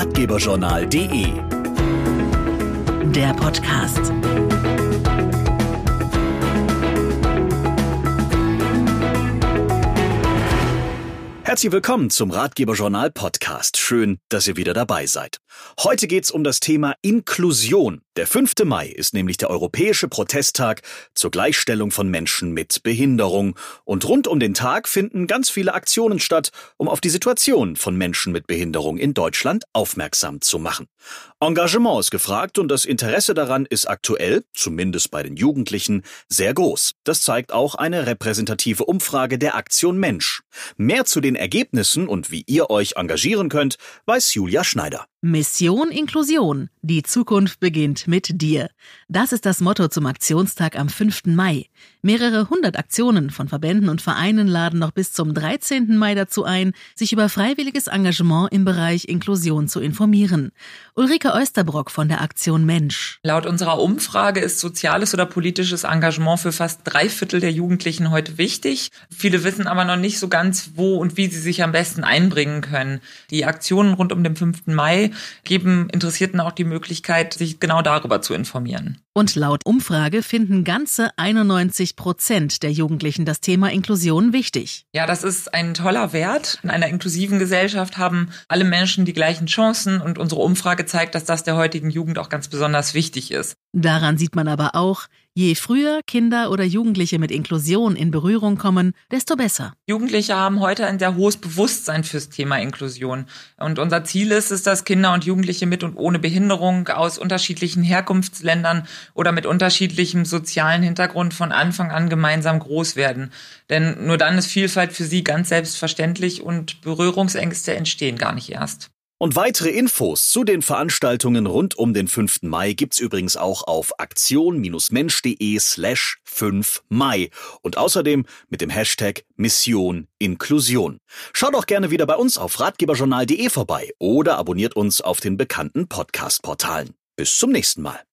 ratgeberjournal.de. Der Podcast. Herzlich willkommen zum Ratgeberjournal Podcast. Schön, dass ihr wieder dabei seid. Heute geht's um das Thema Inklusion. Der 5. Mai ist nämlich der europäische Protesttag zur Gleichstellung von Menschen mit Behinderung. Und rund um den Tag finden ganz viele Aktionen statt, um auf die Situation von Menschen mit Behinderung in Deutschland aufmerksam zu machen. Engagement ist gefragt und das Interesse daran ist aktuell, zumindest bei den Jugendlichen, sehr groß. Das zeigt auch eine repräsentative Umfrage der Aktion Mensch. Mehr zu den Ergebnissen und wie ihr euch engagieren könnt, weiß Julia Schneider. Mission Inklusion. Die Zukunft beginnt mit dir. Das ist das Motto zum Aktionstag am 5. Mai. Mehrere hundert Aktionen von Verbänden und Vereinen laden noch bis zum 13. Mai dazu ein, sich über freiwilliges Engagement im Bereich Inklusion zu informieren. Ulrike Oesterbrock von der Aktion Mensch. Laut unserer Umfrage ist soziales oder politisches Engagement für fast drei Viertel der Jugendlichen heute wichtig. Viele wissen aber noch nicht so ganz, wo und wie sie sich am besten einbringen können. Die Aktionen rund um den 5. Mai geben Interessierten auch die Möglichkeit, sich genau darüber zu informieren. Und laut Umfrage finden ganze 91 Prozent der Jugendlichen das Thema Inklusion wichtig. Ja, das ist ein toller Wert. In einer inklusiven Gesellschaft haben alle Menschen die gleichen Chancen und unsere Umfrage zeigt, dass das der heutigen Jugend auch ganz besonders wichtig ist. Daran sieht man aber auch, je früher Kinder oder Jugendliche mit Inklusion in Berührung kommen, desto besser. Jugendliche haben heute ein sehr hohes Bewusstsein fürs Thema Inklusion. Und unser Ziel ist es, dass Kinder und Jugendliche mit und ohne Behinderung aus unterschiedlichen Herkunftsländern oder mit unterschiedlichem sozialen Hintergrund von Anfang an gemeinsam groß werden. Denn nur dann ist Vielfalt für sie ganz selbstverständlich und Berührungsängste entstehen gar nicht erst. Und weitere Infos zu den Veranstaltungen rund um den 5. Mai gibt's übrigens auch auf aktion-mensch.de slash 5 Mai und außerdem mit dem Hashtag Mission Inklusion. Schaut doch gerne wieder bei uns auf ratgeberjournal.de vorbei oder abonniert uns auf den bekannten Podcast-Portalen. Bis zum nächsten Mal.